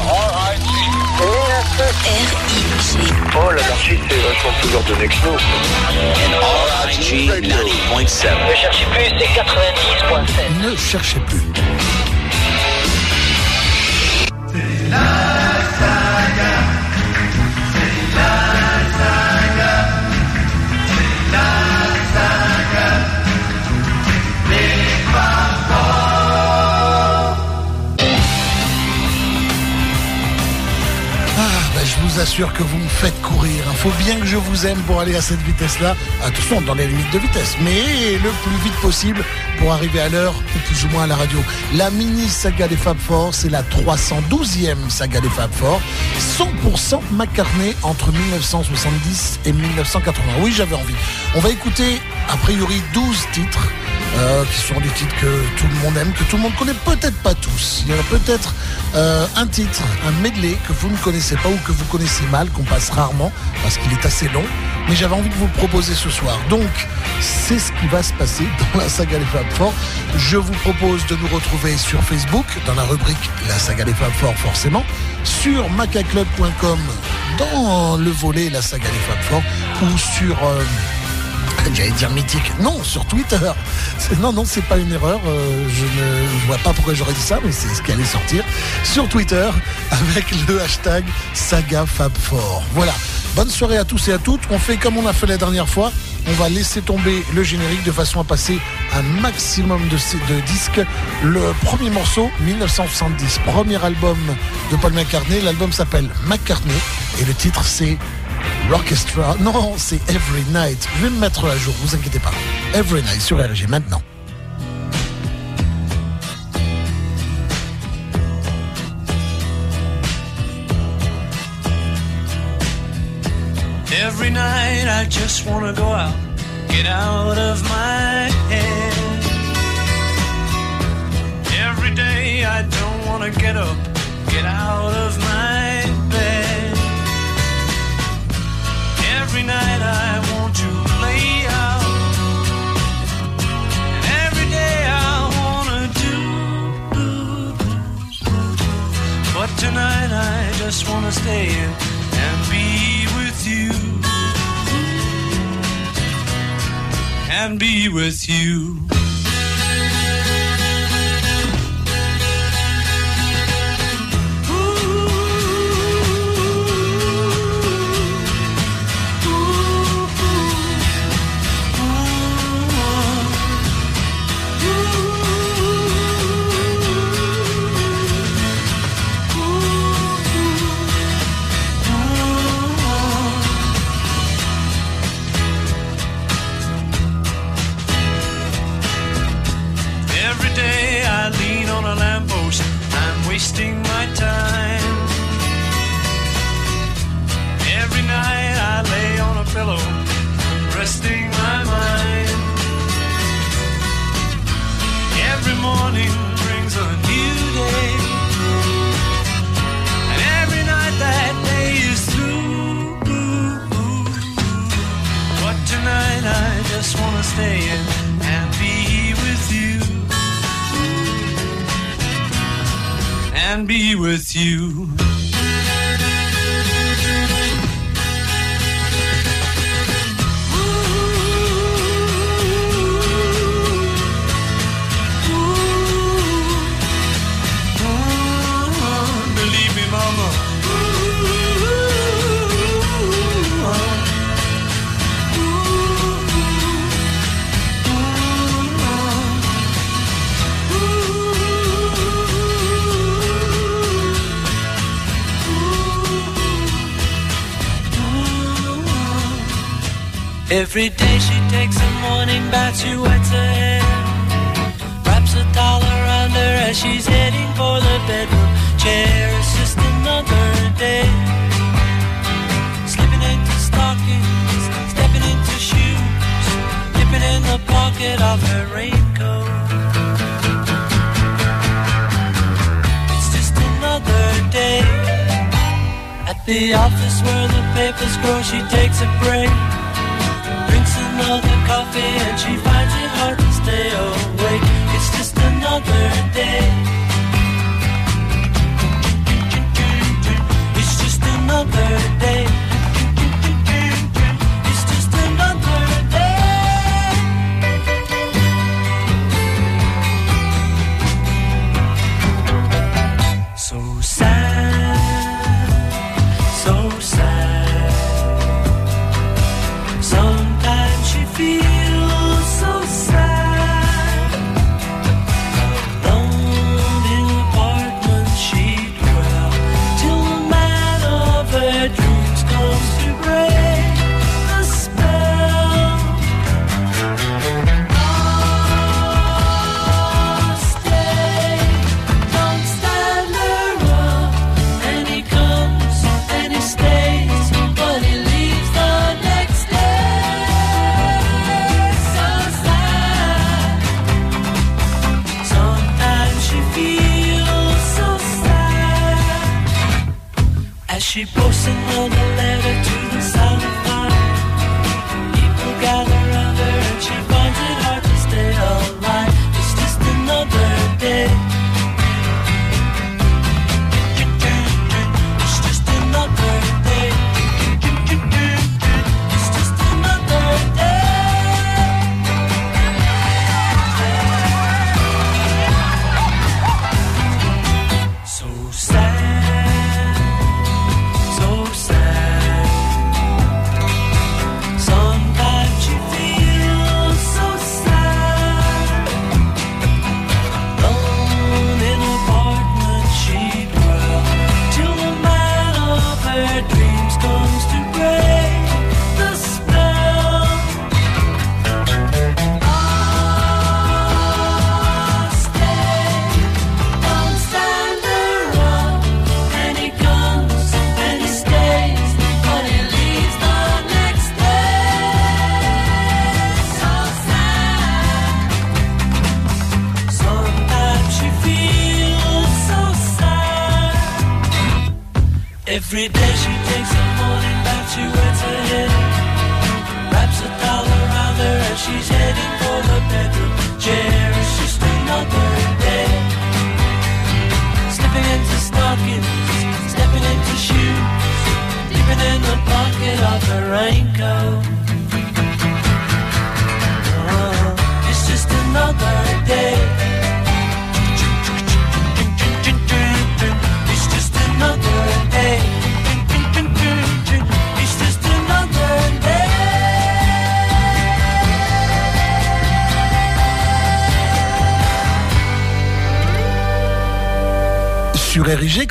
R-I-G. Oh, l'anarchie, c'est vachement plus dur de. RIG 90.7. Ne cherchez plus, c'est 90.7. Ne cherchez plus. Assure que vous me faites courir. Il faut bien que je vous aime pour aller à cette vitesse-là. Attention, dans les limites de vitesse, mais le plus vite possible pour arriver à l'heure ou plus ou moins à la radio. La mini saga des Fab Four, c'est la 312e saga des Fab Four. 100% McCartney entre 1970 et 1980. Oui, j'avais envie. On va écouter, a priori, 12 titres. Euh, qui sont des titres que tout le monde aime, que tout le monde connaît, peut-être pas tous. Il y en a peut-être euh, un titre, un medley que vous ne connaissez pas ou que vous connaissez mal, qu'on passe rarement parce qu'il est assez long. Mais j'avais envie de vous le proposer ce soir. Donc, c'est ce qui va se passer dans la saga des Fab Four. Je vous propose de nous retrouver sur Facebook, dans la rubrique La saga des Fab Four, forcément, sur macaclub.com, dans le volet La saga des Fab Four, ou sur. euh, J'allais dire mythique. Non, sur Twitter. Non, non, c'est pas une erreur. euh, je ne vois pas pourquoi j'aurais dit ça, mais c'est ce qui allait sortir. Sur Twitter, avec le hashtag SagaFab4. Voilà. Bonne soirée à tous et à toutes. On fait comme on a fait la dernière fois. On va laisser tomber le générique de façon à passer un maximum de disques. Le premier morceau, 1970, premier album de Paul McCartney. L'album s'appelle McCartney et le titre c'est L'orchestra, non, c'est Every Night. Je vais me mettre à jour, vous inquiétez pas. Every Night sur RG maintenant. Every night I just wanna go out, get out of my head. Every day I don't wanna get up, get out of my Every night I want to play out, and every day I wanna do. But tonight I just wanna stay in and be with you. And be with you. Wasting my time. Every night I lay on a pillow, resting my mind. Every morning brings a new day, and every night that day is through. But tonight I just wanna stay in And be with you. Every day she takes a morning bath, she wets her hair, wraps a towel around her as she's heading for the bedroom chair. It's just another day, slipping into stockings, stepping into shoes, dipping in the pocket of her raincoat. It's just another day at the office where the papers grow. She takes a break another coffee and she finds it hard to stay awake. It's just another day.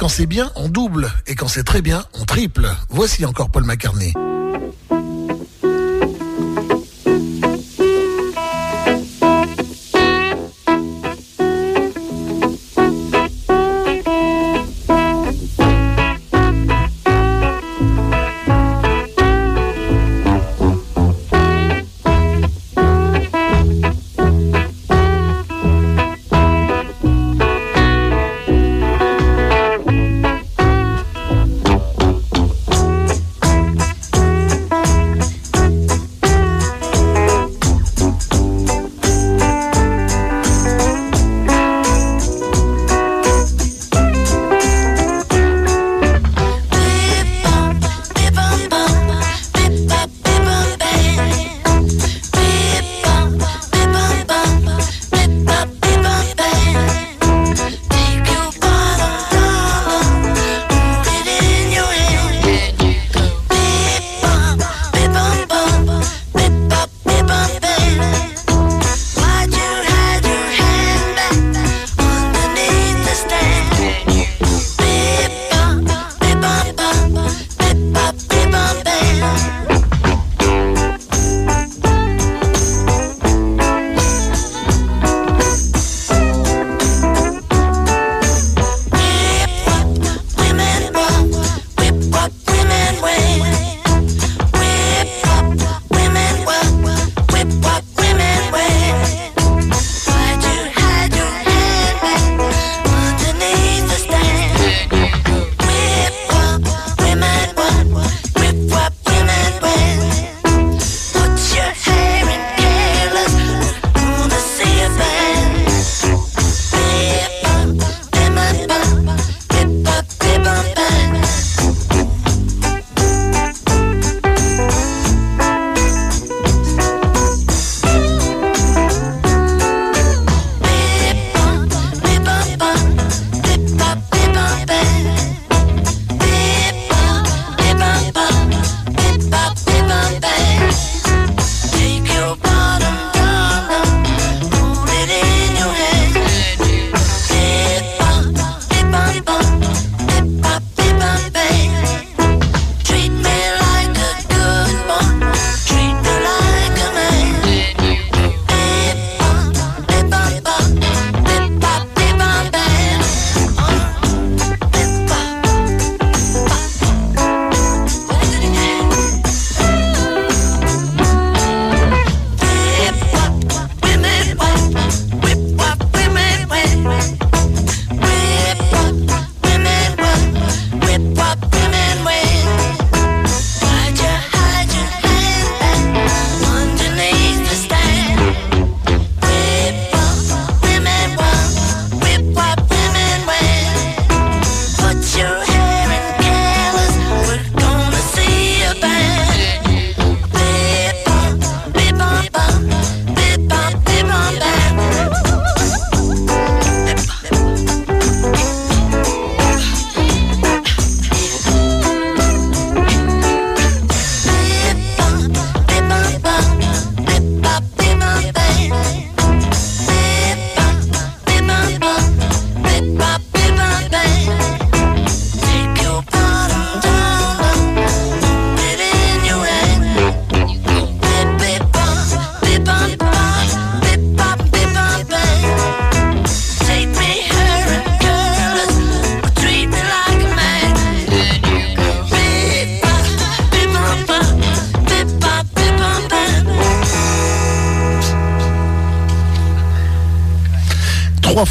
Quand c'est bien, on double. Et quand c'est très bien, on triple. Voici encore Paul McCartney.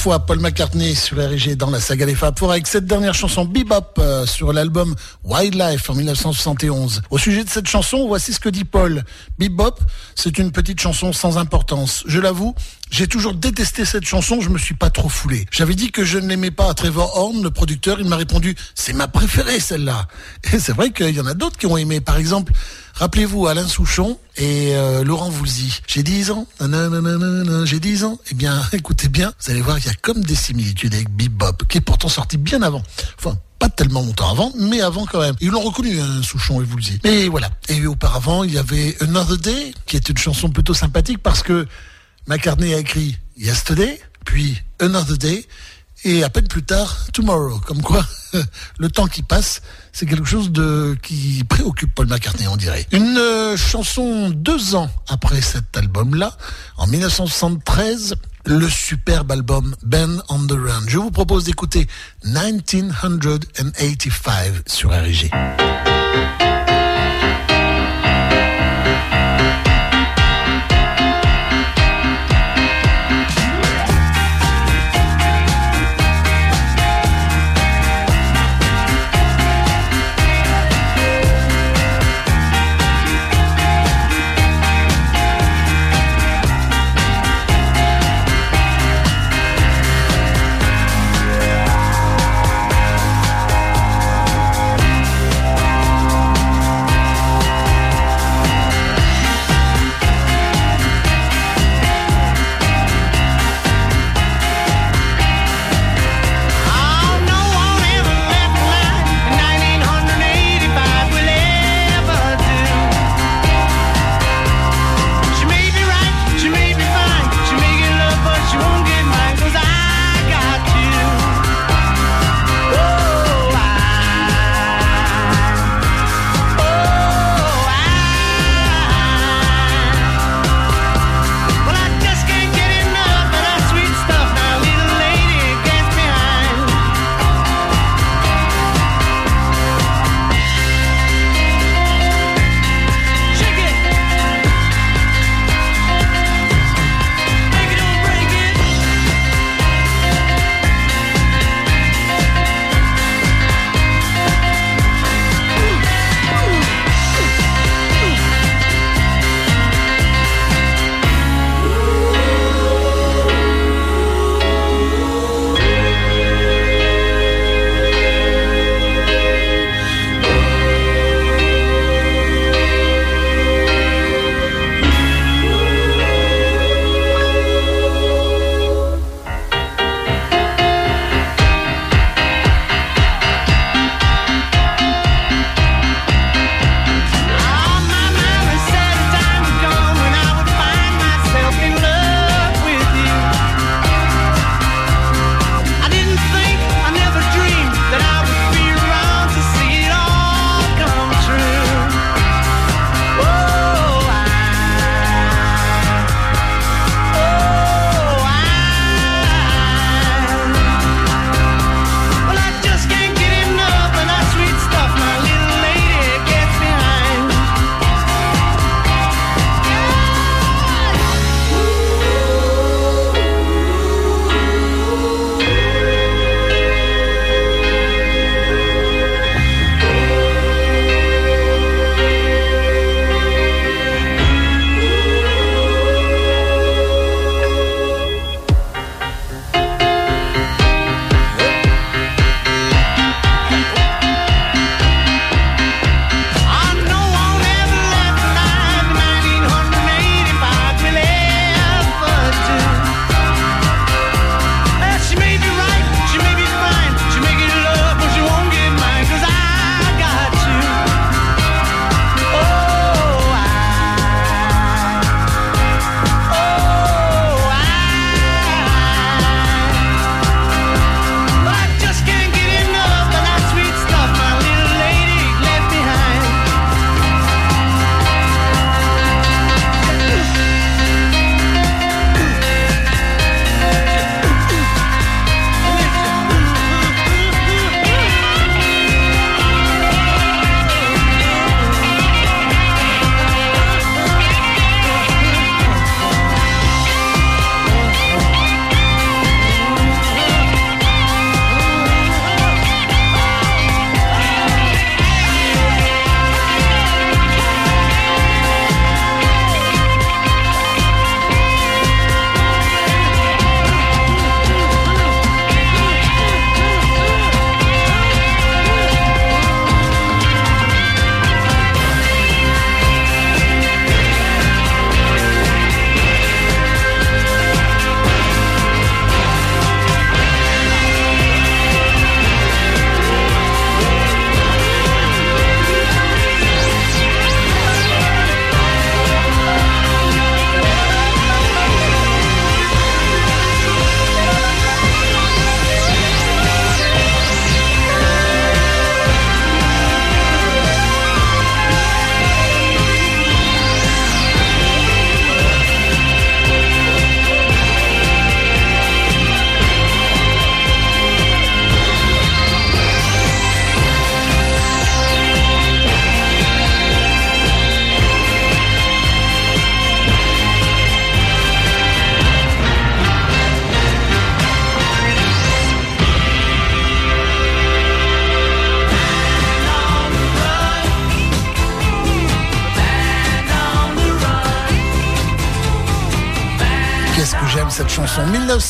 Paul McCartney sur RG dans la saga des Fab Four avec cette dernière chanson Bebop euh, sur l'album Wildlife en 1971. Au sujet de cette chanson, voici ce que dit Paul. Bebop, c'est une petite chanson sans importance. Je l'avoue, j'ai toujours détesté cette chanson, je me suis pas trop foulé. J'avais dit que je ne l'aimais pas à Trevor Horn, le producteur, il m'a répondu c'est ma préférée celle-là. Et c'est vrai qu'il y en a d'autres qui ont aimé. Par exemple, Rappelez-vous Alain Souchon et euh, Laurent Voulzy. J'ai 10 ans, j'ai 10 ans. Eh bien, écoutez bien, vous allez voir, il y a comme des similitudes avec Bebop, qui est pourtant sorti bien avant. Enfin, pas tellement longtemps avant, mais avant quand même. Ils l'ont reconnu, hein, Souchon et Voulzy. Mais voilà. Et auparavant, il y avait Another Day, qui est une chanson plutôt sympathique parce que McCartney a écrit Yesterday, puis Another Day, et à peine plus tard, Tomorrow. Comme quoi, le temps qui passe, c'est quelque chose de qui préoccupe Paul McCartney, on dirait. Une euh, chanson deux ans après cet album-là, en 1973, le superbe album Ben on the Run. Je vous propose d'écouter 1985 sur RG.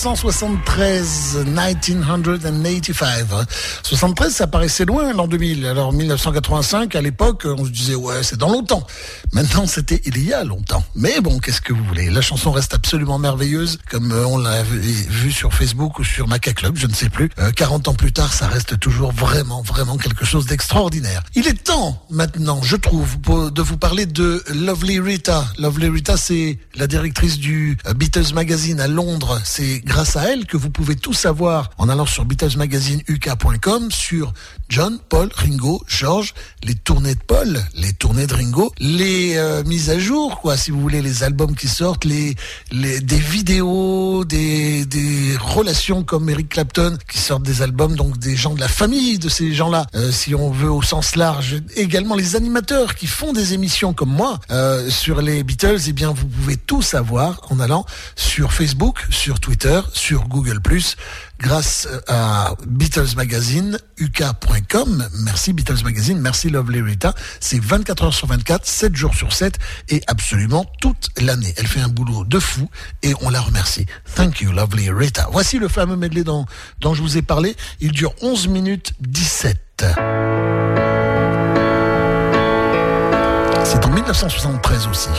1973, 1985. 73, ça paraissait loin l'an 2000. Alors 1985, à l'époque, on se disait ouais, c'est dans longtemps. Maintenant, c'était il y a longtemps. Mais bon, qu'est-ce que vous voulez? La chanson reste absolument merveilleuse, comme euh, on l'a vu sur Facebook ou sur Maca Club, je ne sais plus. 40 euh, ans plus tard, ça reste toujours vraiment, vraiment quelque chose d'extraordinaire. Il est temps maintenant, je trouve, de vous parler de Lovely Rita. Lovely Rita, c'est la directrice du euh, Beatles Magazine à Londres. C'est grâce à elle que vous pouvez tout savoir en allant sur BeatlesMagazineUK.com sur John, Paul, Ringo, George, les tournées de Paul, les tournées de Ringo, les euh, mises à jour, quoi, si vous voulez, les albums qui sortent, les, les des vidéos, des, relations comme Eric Clapton qui sortent des albums, donc des gens de la famille de ces gens-là, euh, si on veut au sens large. Également les animateurs qui font des émissions comme moi euh, sur les Beatles, eh bien vous pouvez tout savoir en allant sur Facebook, sur Twitter, sur Google+ grâce à Beatles Magazine, uk.com. Merci Beatles Magazine, merci Lovely Rita. C'est 24 heures sur 24, 7 jours sur 7 et absolument toute l'année. Elle fait un boulot de fou et on la remercie. Thank you Lovely Rita. Voici le fameux medley dont, dont je vous ai parlé. Il dure 11 minutes 17. C'est en 1973 aussi.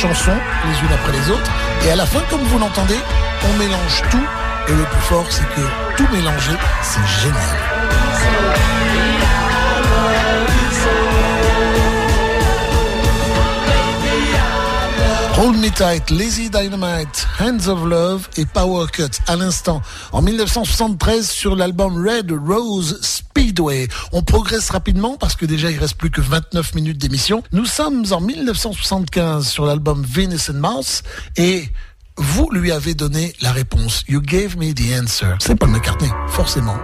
chansons les unes après les autres. Et à la fin, comme vous l'entendez, on mélange tout. Et le plus fort, c'est que tout mélanger, c'est génial. Hold Me Tight, Lazy Dynamite, Hands of Love et Power Cut à l'instant. En 1973, sur l'album Red Rose et on progresse rapidement parce que déjà il reste plus que 29 minutes d'émission. Nous sommes en 1975 sur l'album Venus and Mouse et vous lui avez donné la réponse. You gave me the answer. C'est Paul McCartney, forcément.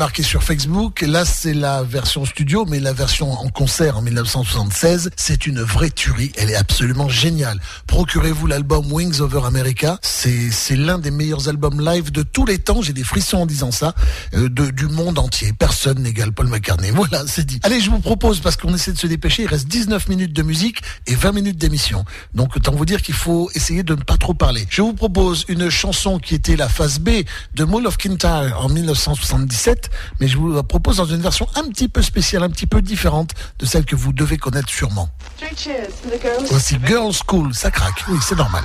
Comme je l'ai marqué sur Facebook. Là, c'est la version studio, mais la version en concert en 1976, c'est une vraie tuerie. Elle est absolument géniale. Procurez-vous l'album Wings Over America. C'est, l'un des meilleurs albums live de tous les temps. J'ai des frissons en disant ça, euh, de, du monde entier. Personne n'égale Paul McCartney. Voilà, c'est dit. Allez, je vous propose, parce qu'on essaie de se dépêcher, il reste 19 minutes de musique et 20 minutes d'émission. Donc, autant vous dire qu'il faut essayer de ne pas trop parler. Je vous propose une chanson qui était la phase B de Mall of Kintyre en 1977, mais je vous la propose dans une version un petit peu spéciale, un petit peu différente de celle que vous devez connaître sûrement. Voici Girls School, ça craque, oui, c'est normal.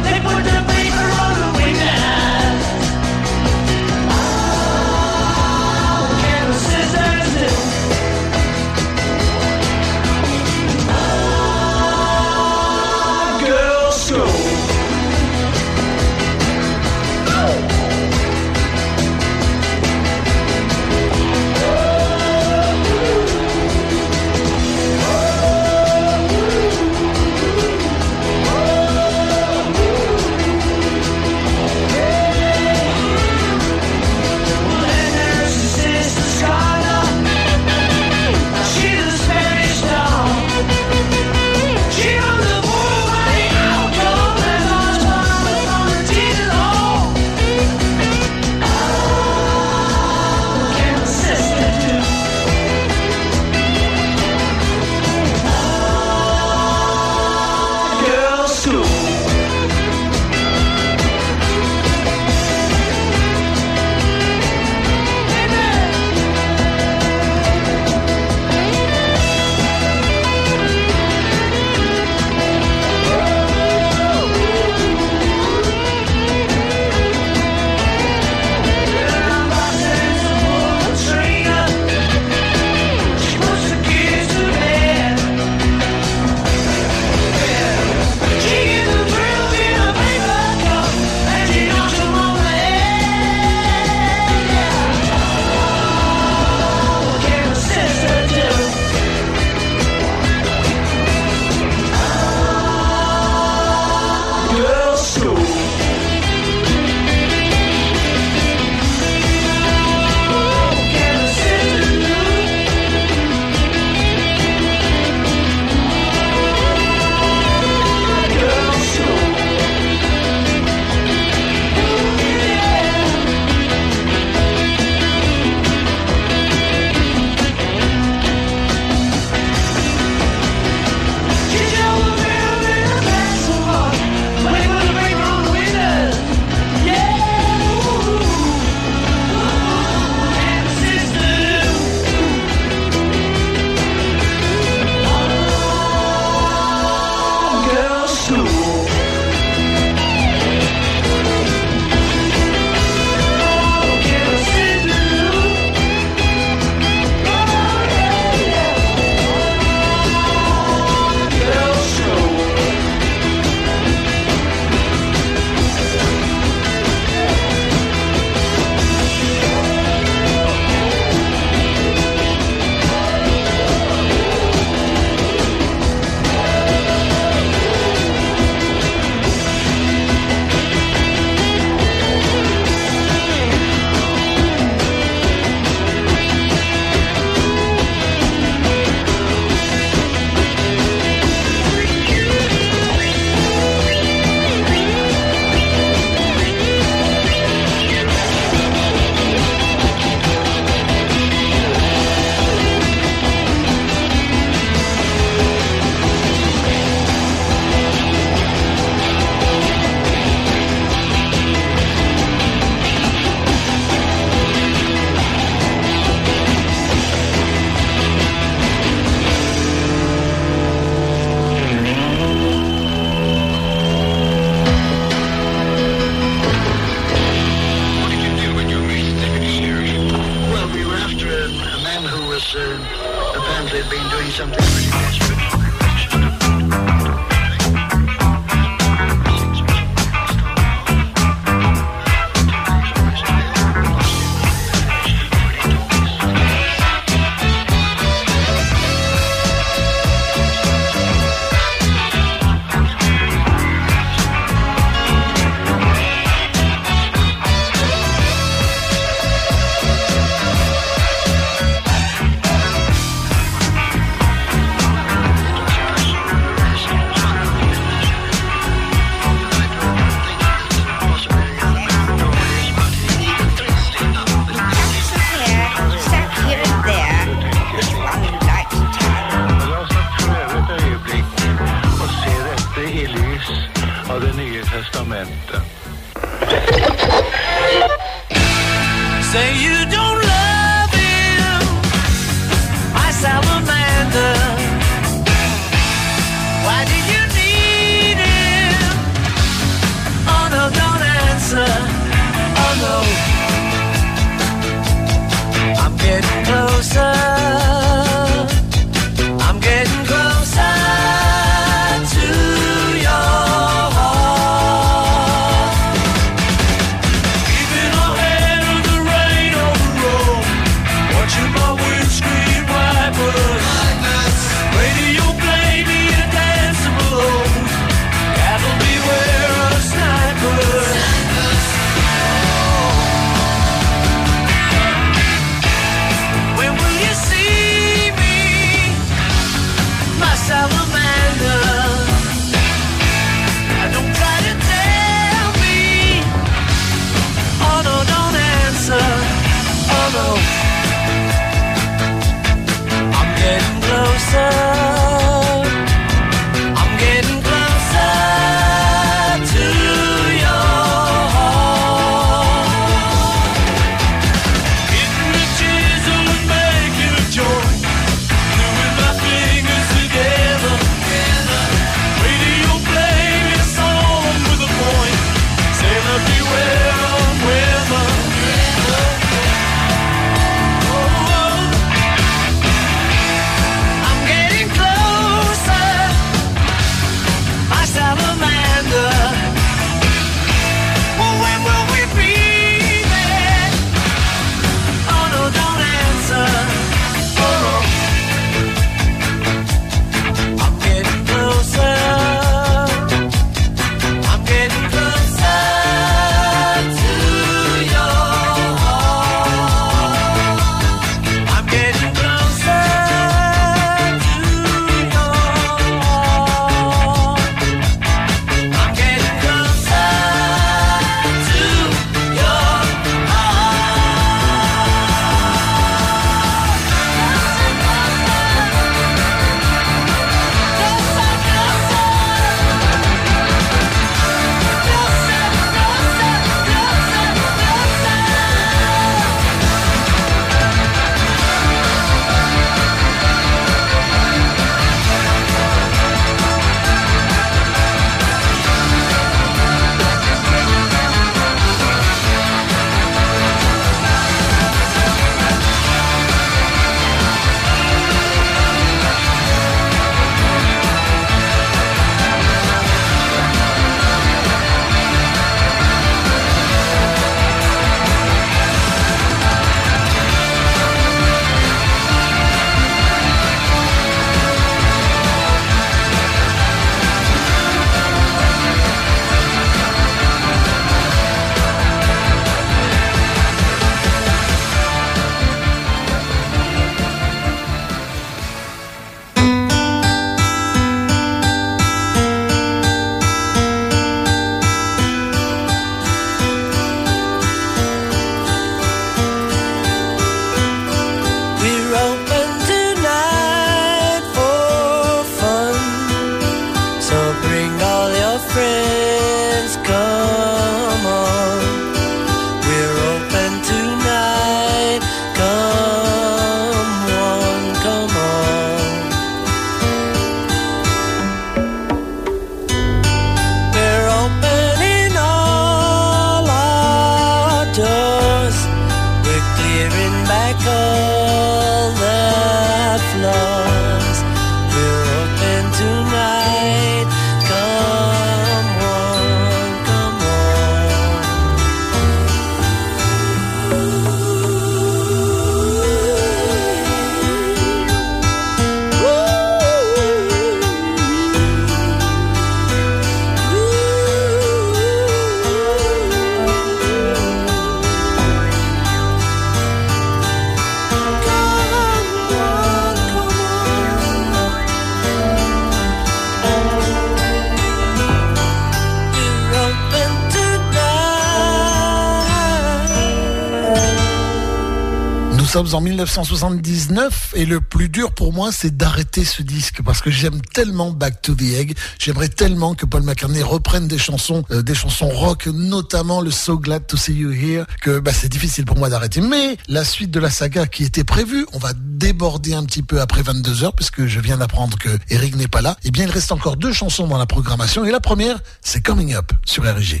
En 1979 et le plus dur pour moi, c'est d'arrêter ce disque parce que j'aime tellement Back to the Egg. J'aimerais tellement que Paul McCartney reprenne des chansons, euh, des chansons rock, notamment le So Glad to See You Here, que bah, c'est difficile pour moi d'arrêter. Mais la suite de la saga qui était prévue, on va déborder un petit peu après 22 heures puisque je viens d'apprendre que Eric n'est pas là. Eh bien, il reste encore deux chansons dans la programmation et la première, c'est Coming Up sur RG.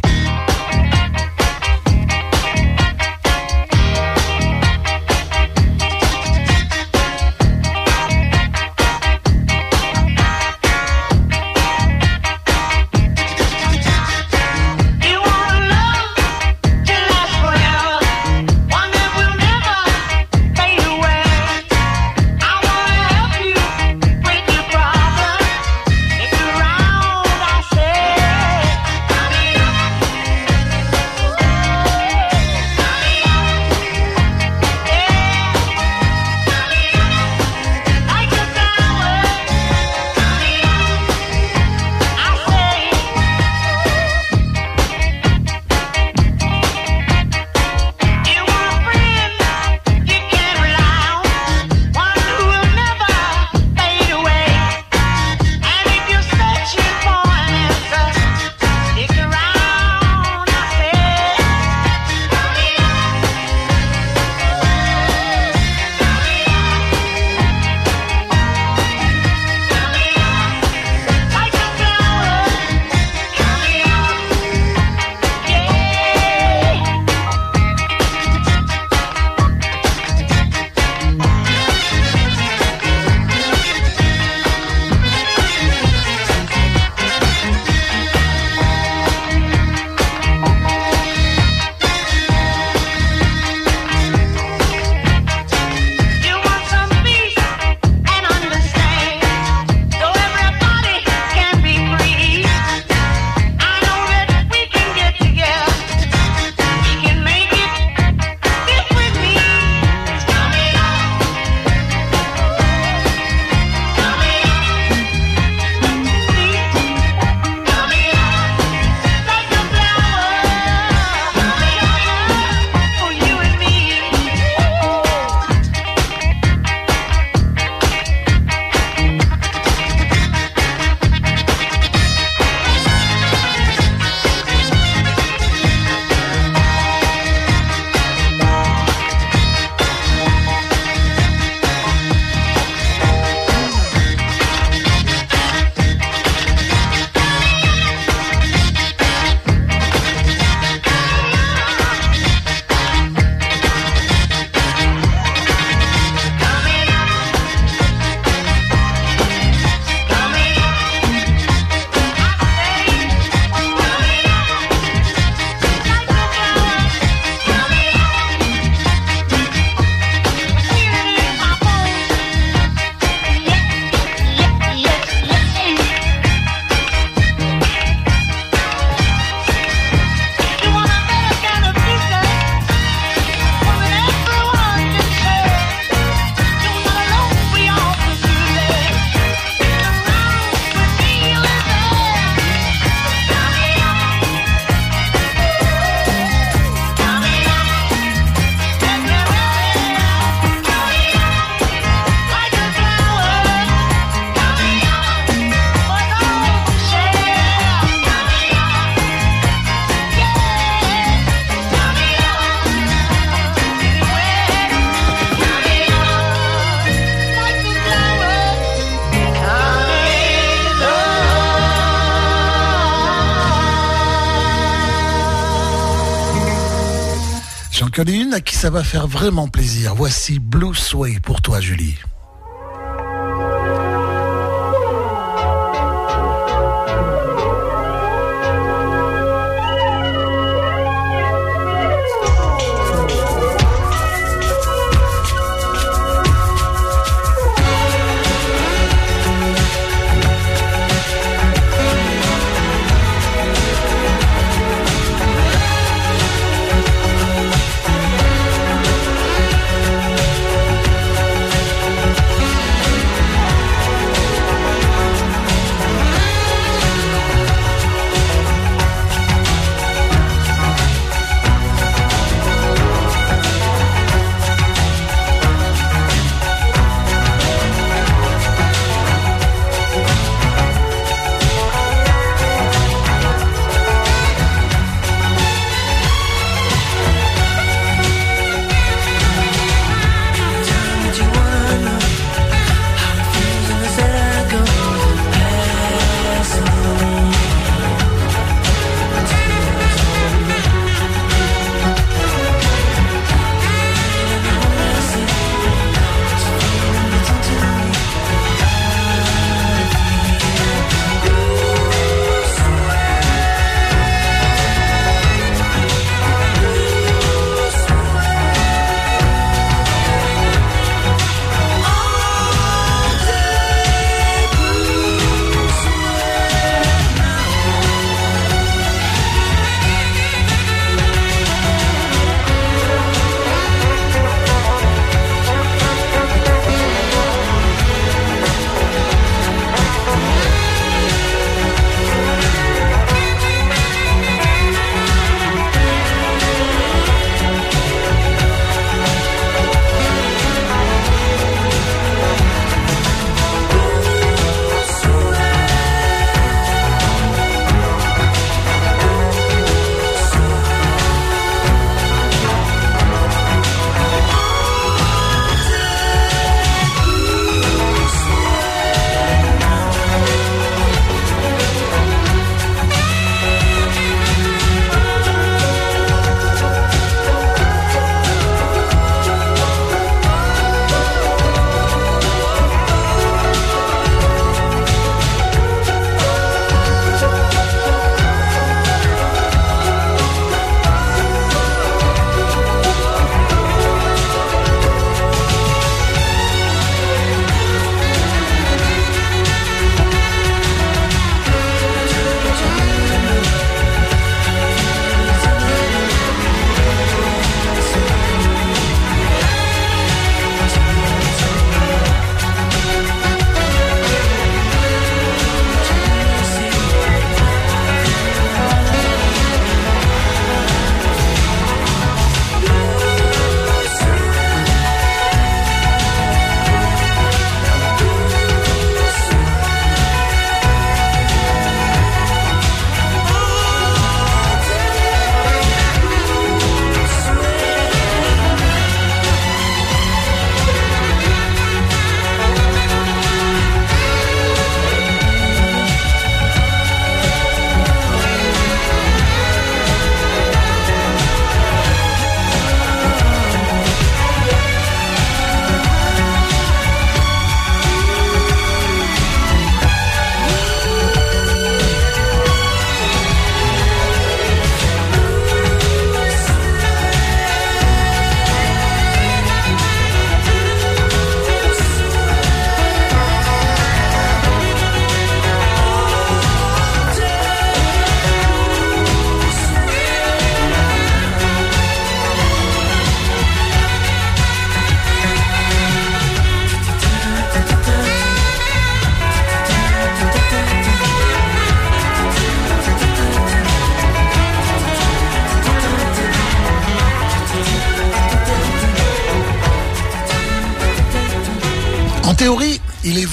Connais une à qui ça va faire vraiment plaisir. Voici Blue Sway pour toi, Julie.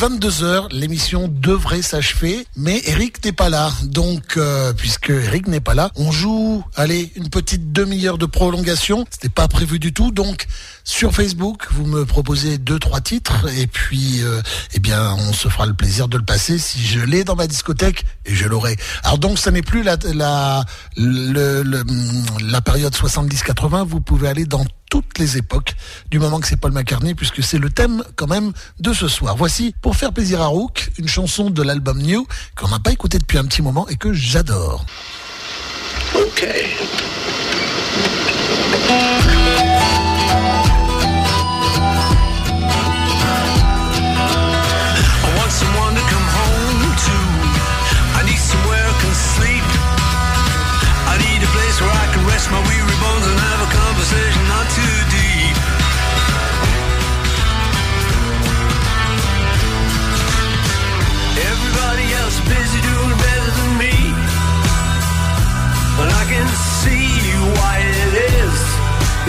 22h, l'émission devrait s'achever, mais Eric n'est pas là. Donc, euh, puisque Eric n'est pas là, on joue, allez, une petite demi-heure de prolongation. C'était pas prévu du tout. Donc, sur Facebook, vous me proposez deux, trois titres, et puis, euh, eh bien, on se fera le plaisir de le passer si je l'ai dans ma discothèque, et je l'aurai. Alors donc, ça n'est plus la, la, la période 70-80. Vous pouvez aller dans toutes les époques, du moment que c'est Paul McCartney, puisque c'est le thème quand même de ce soir. Voici, pour faire plaisir à Rook, une chanson de l'album New qu'on n'a pas écouté depuis un petit moment et que j'adore.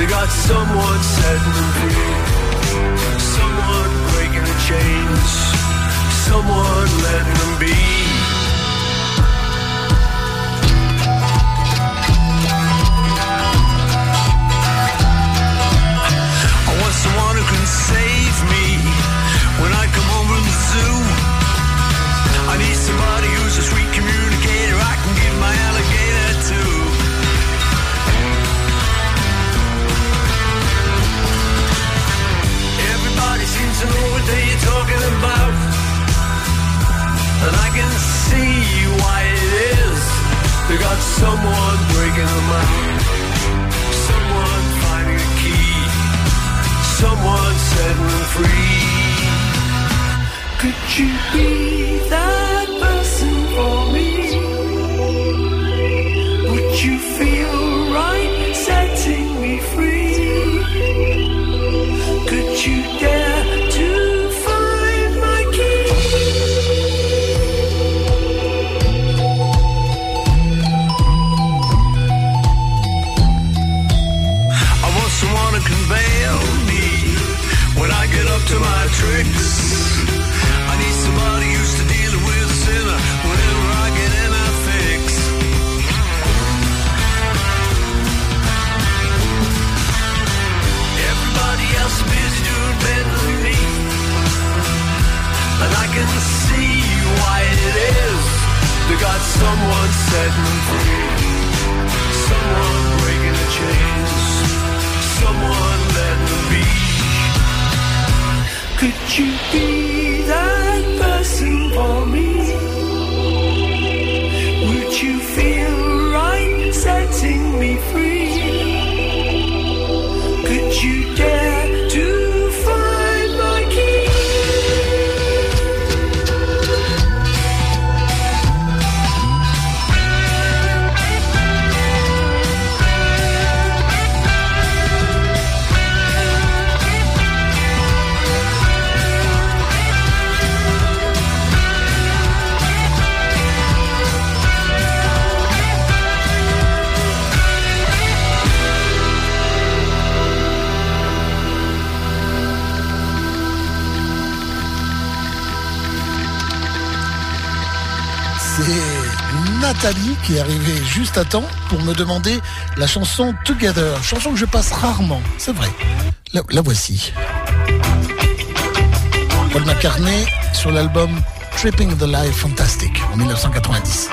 They got someone setting them free. Someone breaking the chains. Someone letting them be. Est arrivée juste à temps pour me demander la chanson Together, chanson que je passe rarement, c'est vrai. La, la voici. Paul McCartney sur l'album Tripping the Life Fantastic en 1990.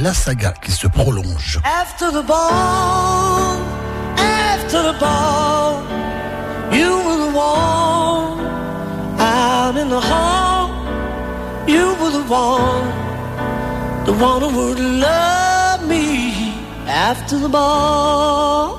la saga qui se prolonge. After the ball, after the ball, you were the one. Out in the hall, you were the one. The one who would love me after the ball.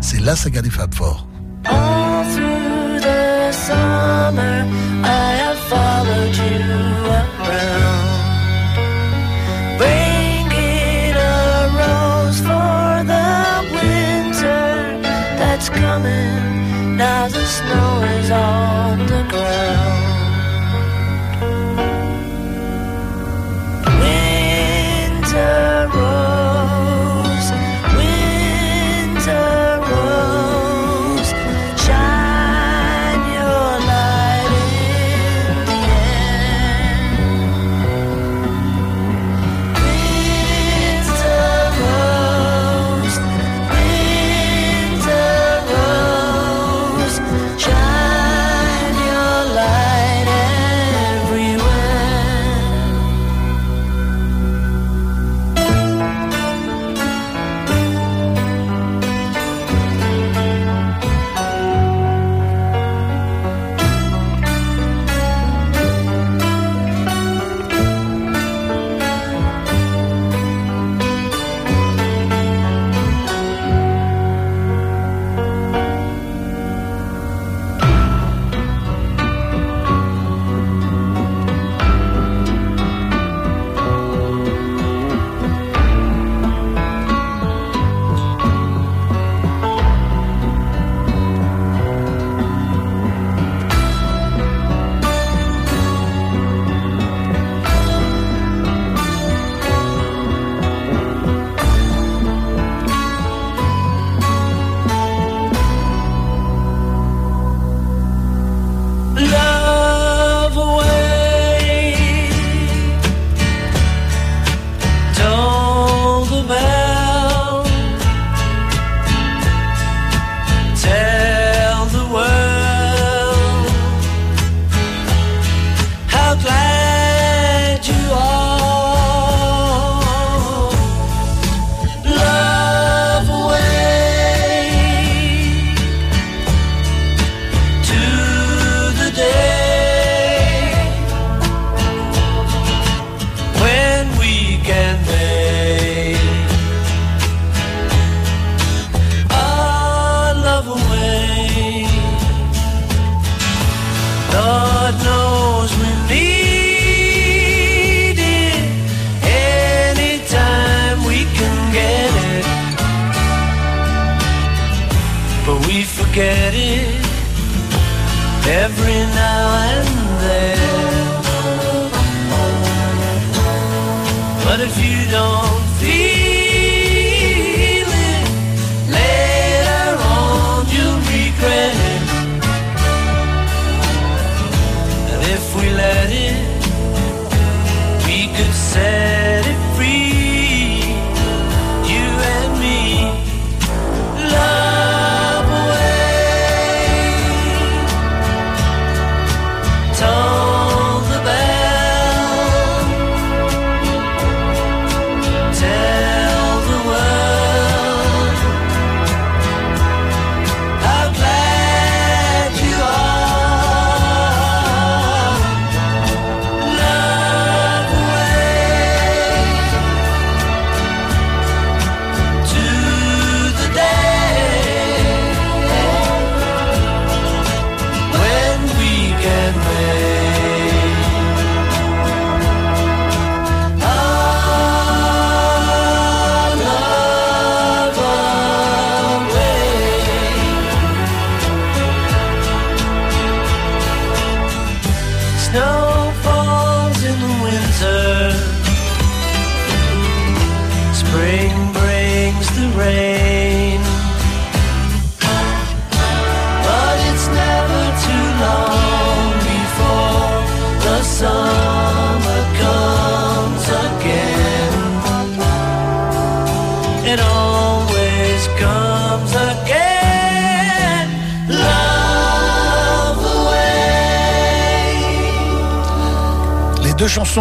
C'est là que ça garde les femmes fort.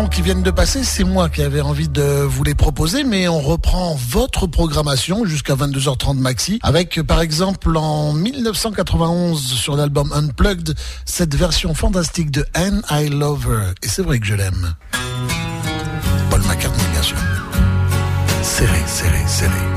qui viennent de passer, c'est moi qui avais envie de vous les proposer, mais on reprend votre programmation jusqu'à 22h30 maxi, avec par exemple en 1991 sur l'album Unplugged, cette version fantastique de And I Love Her, et c'est vrai que je l'aime. Paul McCartney bien sûr. Serré, serré, serré.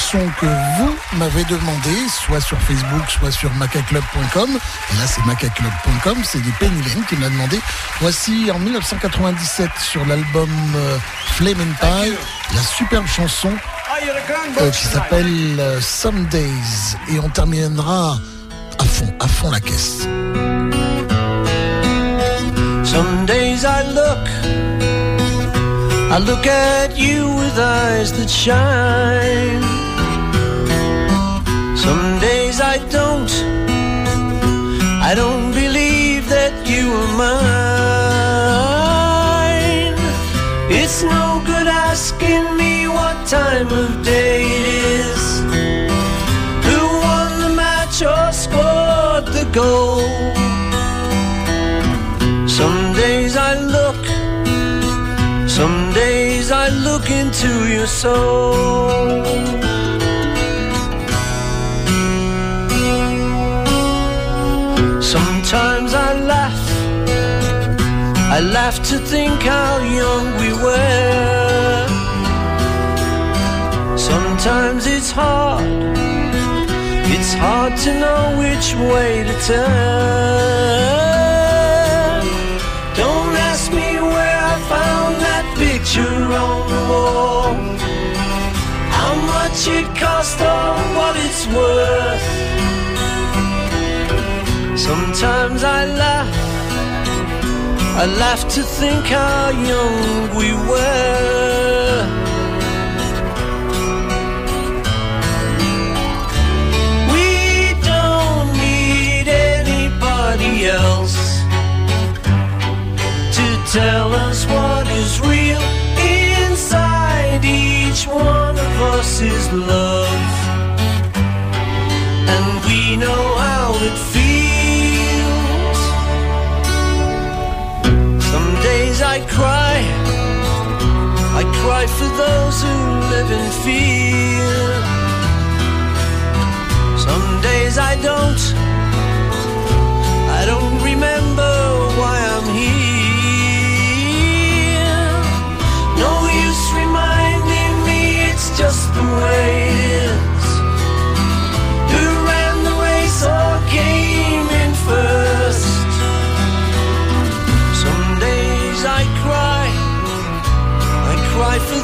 chanson que vous m'avez demandé, soit sur Facebook, soit sur macaclub.com. Et là, c'est macaclub.com, c'est des Penny Lane qui me l'a demandé. Voici en 1997 sur l'album euh, Flame and Pie, la superbe chanson euh, qui s'appelle euh, Some Days. Et on terminera à fond, à fond la caisse. Some days I look, I look at you with eyes that shine. Some days I don't, I don't believe that you are mine. It's no good asking me what time of day it is. Who won the match or scored the goal? Some days I look, some days I look into your soul. I laugh to think how young we were. Sometimes it's hard, it's hard to know which way to turn. Don't ask me where I found that picture on the wall. How much it cost or what it's worth. Sometimes I laugh, I laugh to think how young we were. We don't need anybody else to tell us what is real inside each one of us is love and we know how it feels i cry. I cry for those who live in fear. Some days i don't. I don't remember why I'm here. No use reminding me it's just the way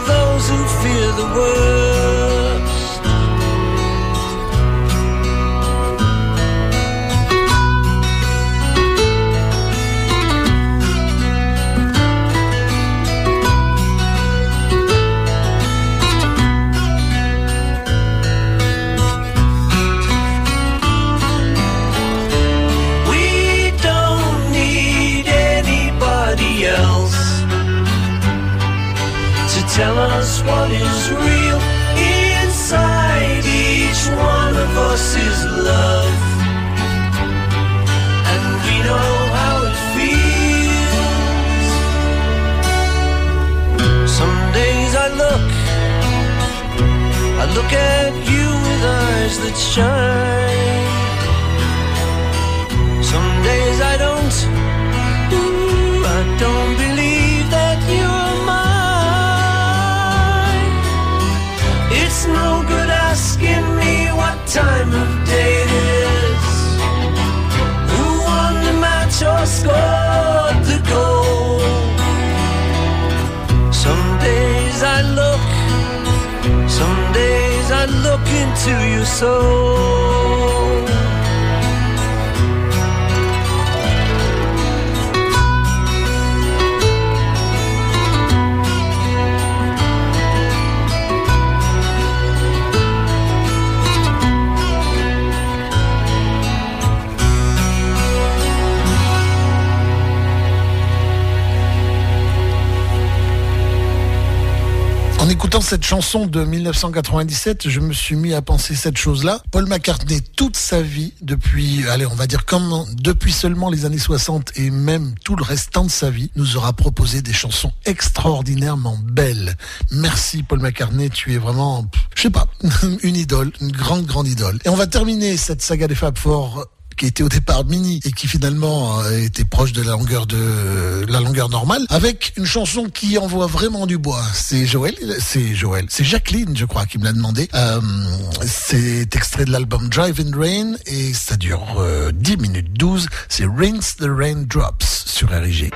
those who fear the worst. Tell us what is real inside each one of us is love, and we know how it feels. Some days I look, I look at you with eyes that shine. Some days I don't, I don't believe No good asking me what time of day it is. Who won the match or scored the goal? Some days I look, some days I look into your soul. Écoutant cette chanson de 1997, je me suis mis à penser cette chose-là. Paul McCartney, toute sa vie, depuis, allez, on va dire comme depuis seulement les années 60 et même tout le restant de sa vie, nous aura proposé des chansons extraordinairement belles. Merci Paul McCartney, tu es vraiment, je sais pas, une idole, une grande, grande idole. Et on va terminer cette saga des Fab Four qui était au départ mini et qui finalement euh, était proche de la longueur de la longueur normale, avec une chanson qui envoie vraiment du bois. C'est Joël, c'est Joël, c'est Jacqueline, je crois, qui me l'a demandé. Euh, c'est extrait de l'album Drive in Rain et ça dure 10 minutes 12. C'est Rinse the Raindrops sur RIG.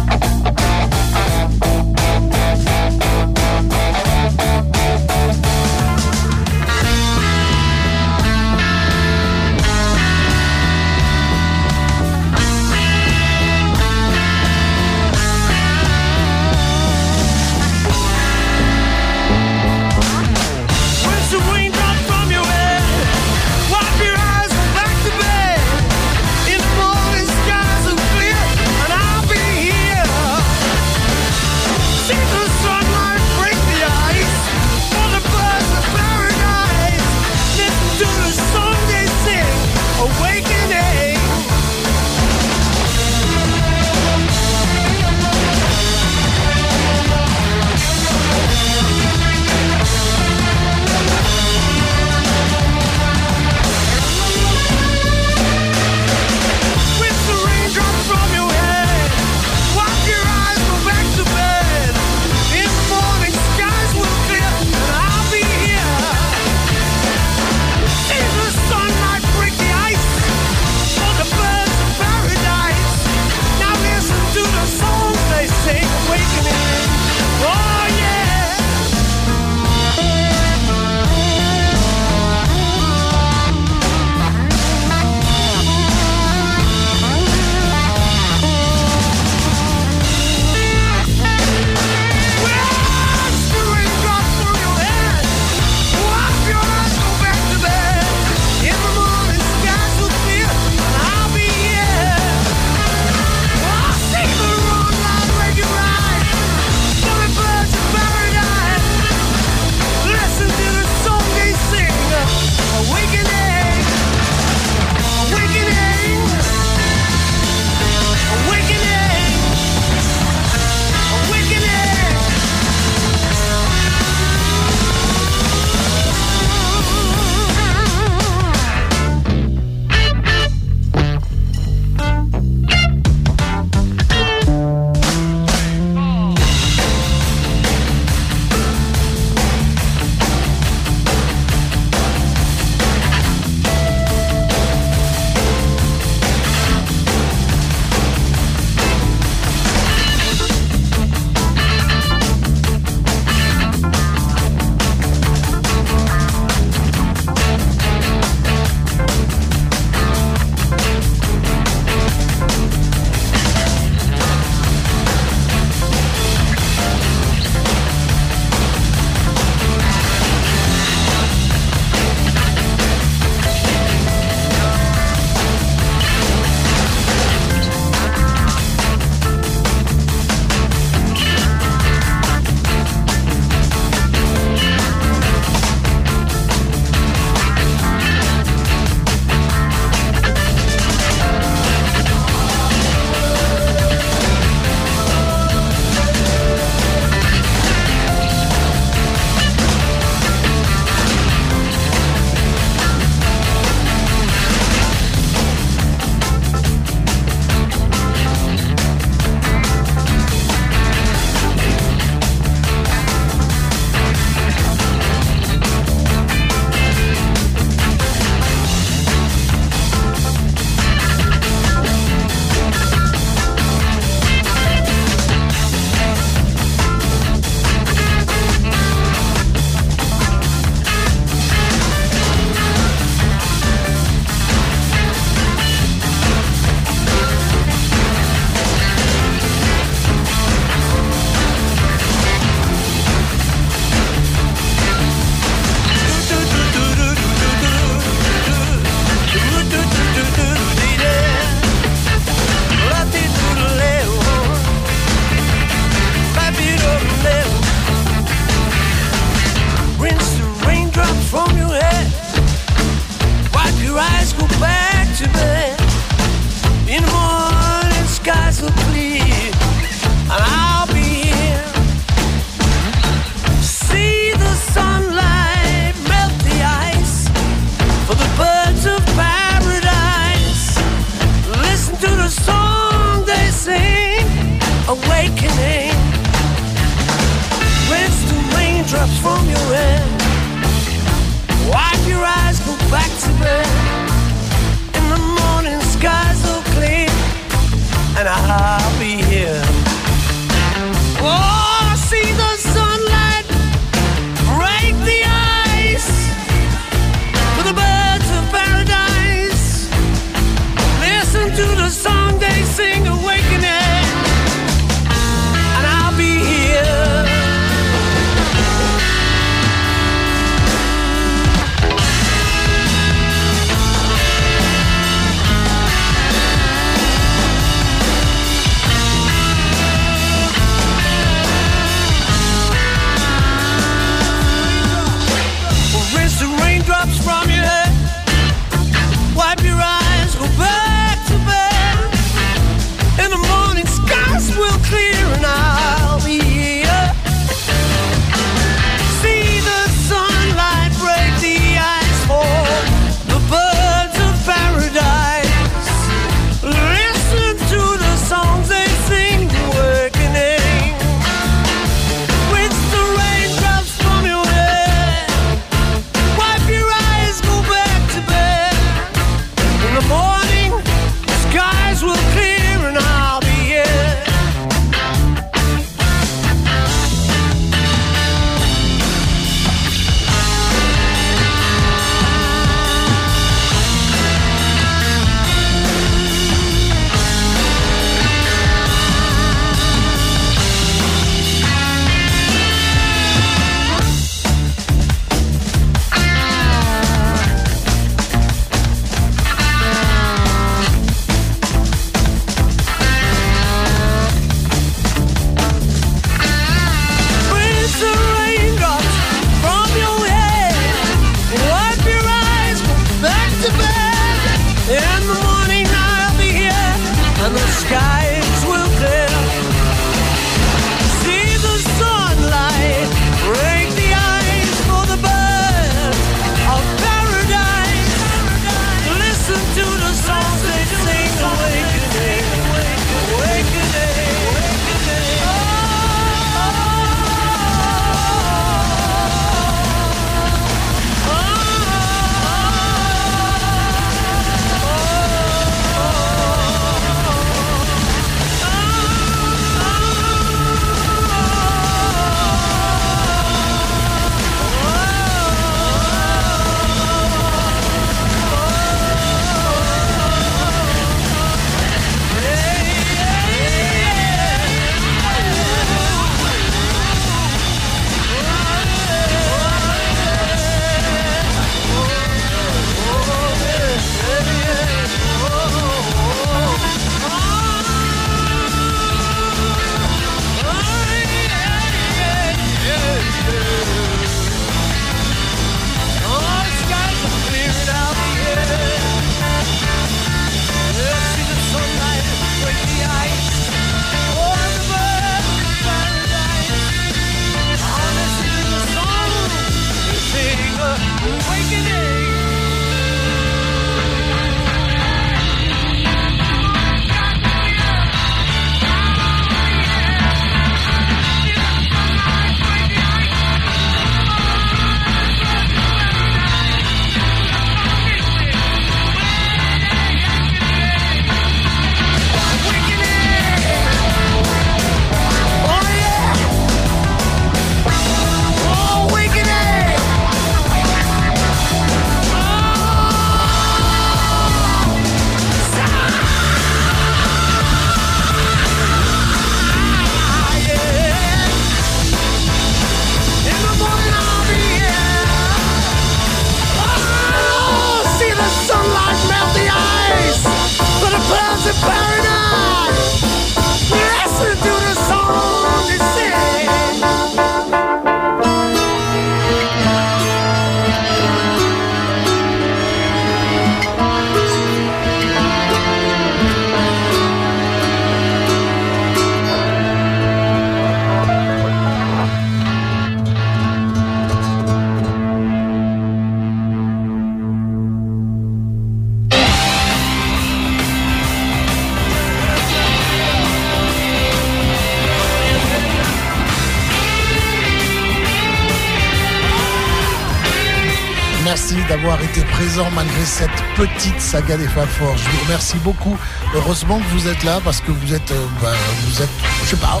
Malgré cette petite saga des Fab Four. Je vous remercie beaucoup. Heureusement que vous êtes là parce que vous êtes, euh, bah, vous je sais pas,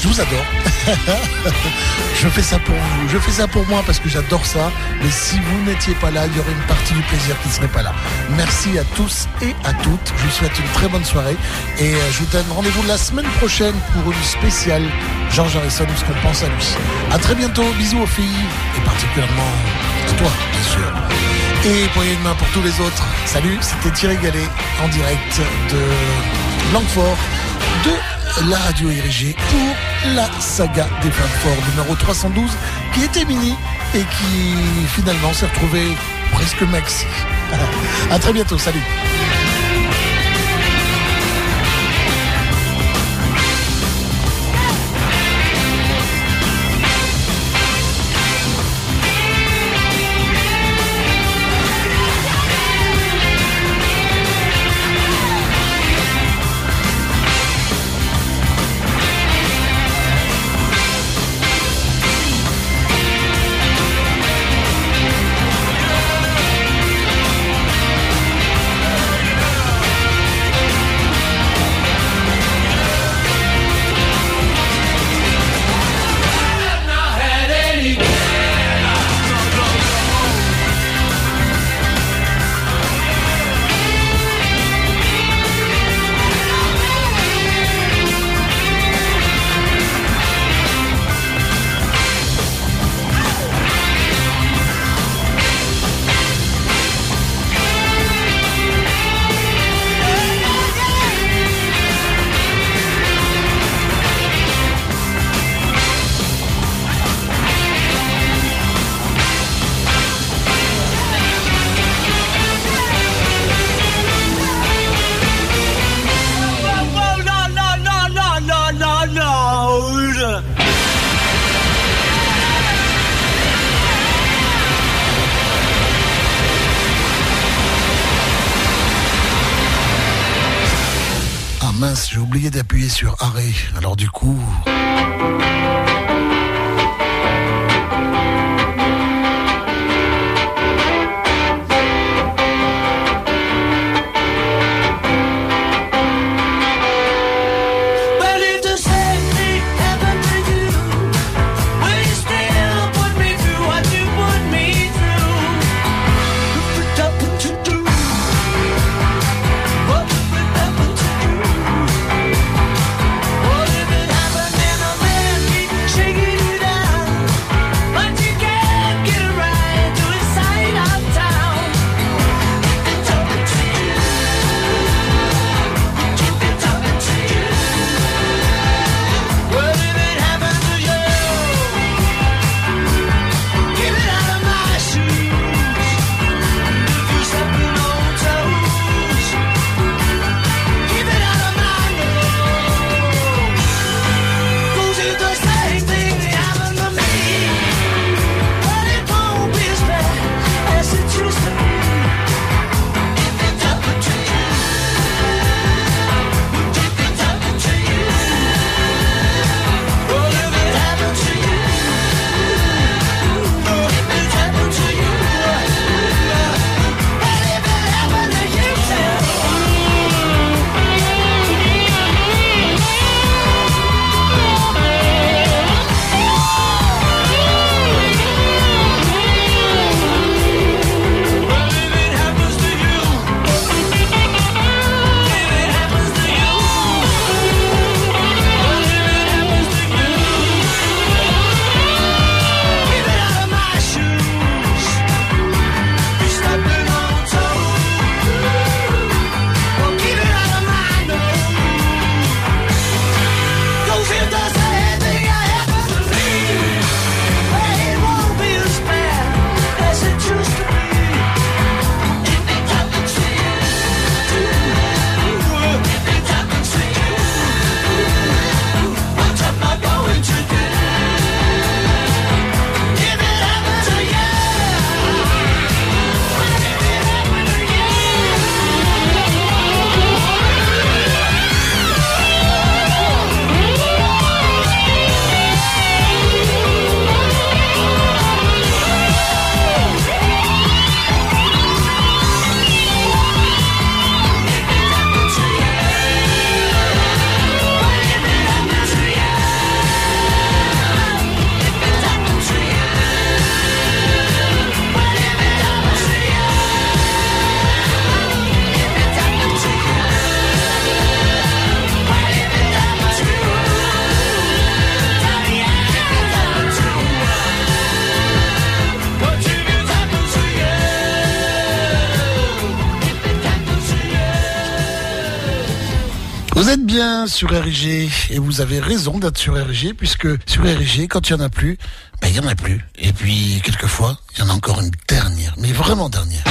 je vous adore. je fais ça pour vous. Je fais ça pour moi parce que j'adore ça. Mais si vous n'étiez pas là, il y aurait une partie du plaisir qui ne serait pas là. Merci à tous et à toutes. Je vous souhaite une très bonne soirée et euh, je vous donne rendez-vous la semaine prochaine pour une spéciale George Harrison, ce qu'on pense à lui. À très bientôt. Bisous aux filles et particulièrement à toi, bien sûr. Et poignée de main pour tous les autres. Salut, c'était Thierry Gallet en direct de Langfort de la radio érigée pour la saga des femmes forts numéro 312 qui était mini et qui finalement s'est retrouvé presque maxi. À très bientôt, salut. Sur RG et vous avez raison d'être sur RG puisque sur RG, quand il n'y en a plus, ben, il n'y en a plus. Et puis, quelquefois, il y en a encore une dernière, mais vraiment dernière.